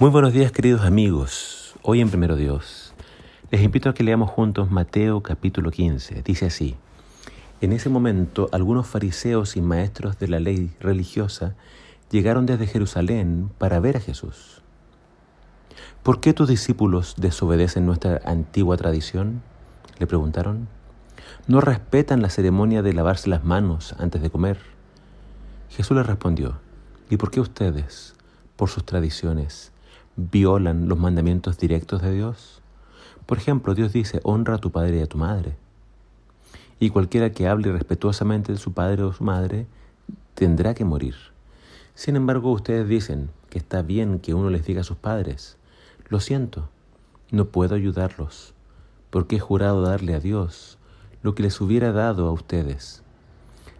Muy buenos días queridos amigos. Hoy en Primero Dios les invito a que leamos juntos Mateo capítulo 15. Dice así, en ese momento algunos fariseos y maestros de la ley religiosa llegaron desde Jerusalén para ver a Jesús. ¿Por qué tus discípulos desobedecen nuestra antigua tradición? Le preguntaron. No respetan la ceremonia de lavarse las manos antes de comer. Jesús les respondió, ¿y por qué ustedes, por sus tradiciones, violan los mandamientos directos de Dios. Por ejemplo, Dios dice, honra a tu padre y a tu madre. Y cualquiera que hable respetuosamente de su padre o su madre tendrá que morir. Sin embargo, ustedes dicen que está bien que uno les diga a sus padres, lo siento, no puedo ayudarlos, porque he jurado darle a Dios lo que les hubiera dado a ustedes.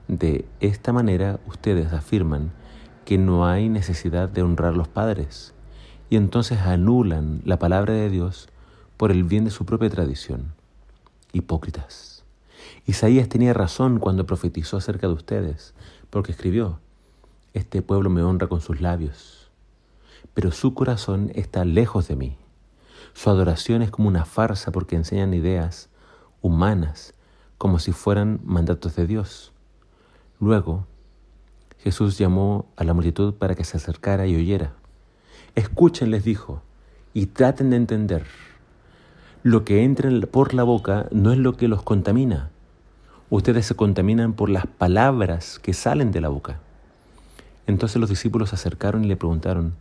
De esta manera ustedes afirman que no hay necesidad de honrar a los padres y entonces anulan la palabra de Dios por el bien de su propia tradición. Hipócritas. Isaías tenía razón cuando profetizó acerca de ustedes, porque escribió, Este pueblo me honra con sus labios, pero su corazón está lejos de mí. Su adoración es como una farsa porque enseñan ideas humanas como si fueran mandatos de Dios. Luego, Jesús llamó a la multitud para que se acercara y oyera. Escuchen, les dijo, y traten de entender. Lo que entra por la boca no es lo que los contamina. Ustedes se contaminan por las palabras que salen de la boca. Entonces los discípulos se acercaron y le preguntaron,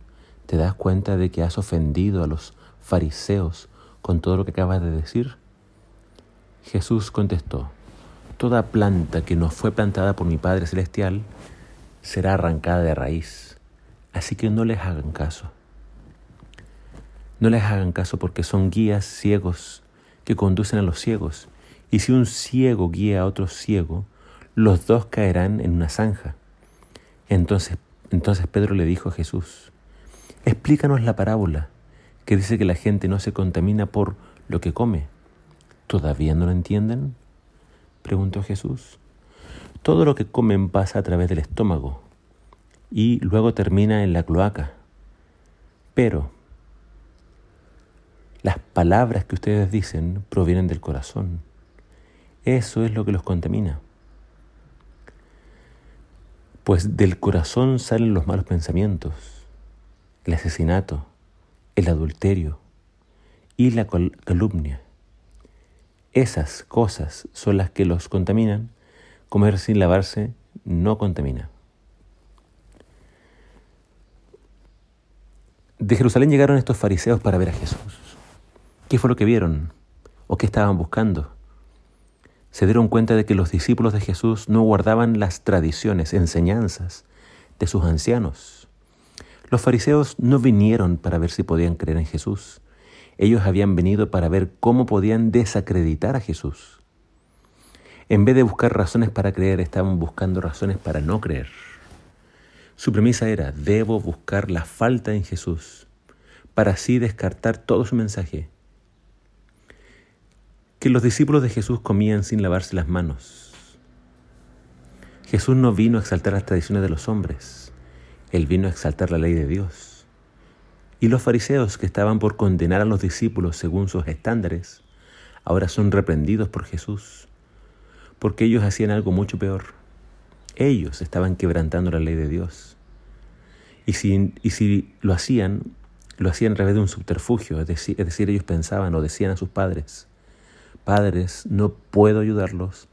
¿te das cuenta de que has ofendido a los fariseos con todo lo que acabas de decir? Jesús contestó, Toda planta que no fue plantada por mi Padre Celestial será arrancada de raíz, así que no les hagan caso. No les hagan caso porque son guías ciegos que conducen a los ciegos. Y si un ciego guía a otro ciego, los dos caerán en una zanja. Entonces, entonces Pedro le dijo a Jesús, explícanos la parábola que dice que la gente no se contamina por lo que come. ¿Todavía no lo entienden? Preguntó Jesús. Todo lo que comen pasa a través del estómago y luego termina en la cloaca. Pero las palabras que ustedes dicen provienen del corazón. Eso es lo que los contamina. Pues del corazón salen los malos pensamientos, el asesinato, el adulterio y la calumnia. Esas cosas son las que los contaminan. Comer sin lavarse no contamina. De Jerusalén llegaron estos fariseos para ver a Jesús. ¿Qué fue lo que vieron? ¿O qué estaban buscando? Se dieron cuenta de que los discípulos de Jesús no guardaban las tradiciones, enseñanzas de sus ancianos. Los fariseos no vinieron para ver si podían creer en Jesús. Ellos habían venido para ver cómo podían desacreditar a Jesús. En vez de buscar razones para creer, estaban buscando razones para no creer. Su premisa era, debo buscar la falta en Jesús, para así descartar todo su mensaje que los discípulos de Jesús comían sin lavarse las manos. Jesús no vino a exaltar las tradiciones de los hombres, Él vino a exaltar la ley de Dios. Y los fariseos que estaban por condenar a los discípulos según sus estándares, ahora son reprendidos por Jesús, porque ellos hacían algo mucho peor. Ellos estaban quebrantando la ley de Dios. Y si, y si lo hacían, lo hacían a través de un subterfugio, es decir, es decir, ellos pensaban o decían a sus padres, Padres, no puedo ayudarlos,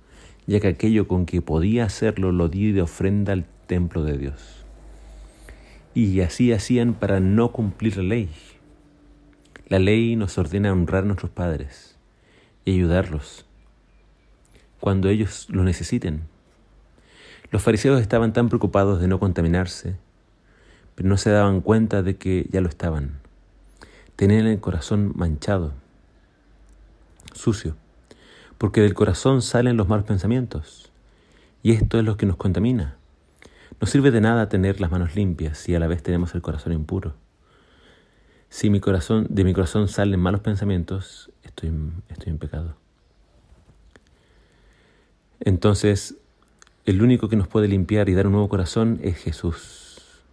ya que aquello con que podía hacerlo lo di de ofrenda al templo de Dios. Y así hacían para no cumplir la ley. La ley nos ordena honrar a nuestros padres y ayudarlos cuando ellos lo necesiten. Los fariseos estaban tan preocupados de no contaminarse, pero no se daban cuenta de que ya lo estaban. Tenían el corazón manchado sucio, porque del corazón salen los malos pensamientos, y esto es lo que nos contamina. No sirve de nada tener las manos limpias si a la vez tenemos el corazón impuro. Si mi corazón, de mi corazón salen malos pensamientos, estoy, estoy en pecado. Entonces, el único que nos puede limpiar y dar un nuevo corazón es Jesús.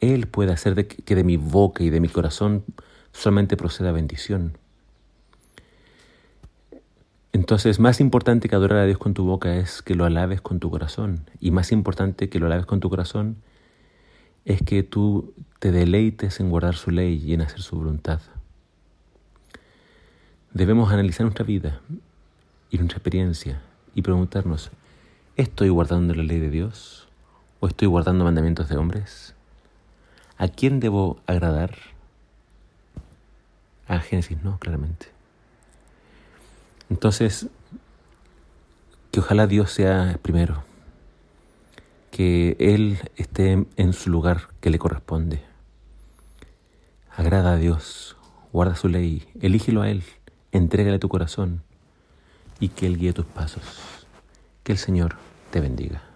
Él puede hacer de que de mi boca y de mi corazón solamente proceda bendición. Entonces, más importante que adorar a Dios con tu boca es que lo alabes con tu corazón. Y más importante que lo alabes con tu corazón es que tú te deleites en guardar su ley y en hacer su voluntad. Debemos analizar nuestra vida y nuestra experiencia y preguntarnos, ¿estoy guardando la ley de Dios o estoy guardando mandamientos de hombres? ¿A quién debo agradar? A Génesis no, claramente. Entonces, que ojalá Dios sea primero, que Él esté en su lugar que le corresponde. Agrada a Dios, guarda su ley, elígelo a Él, entrégale tu corazón y que Él guíe tus pasos. Que el Señor te bendiga.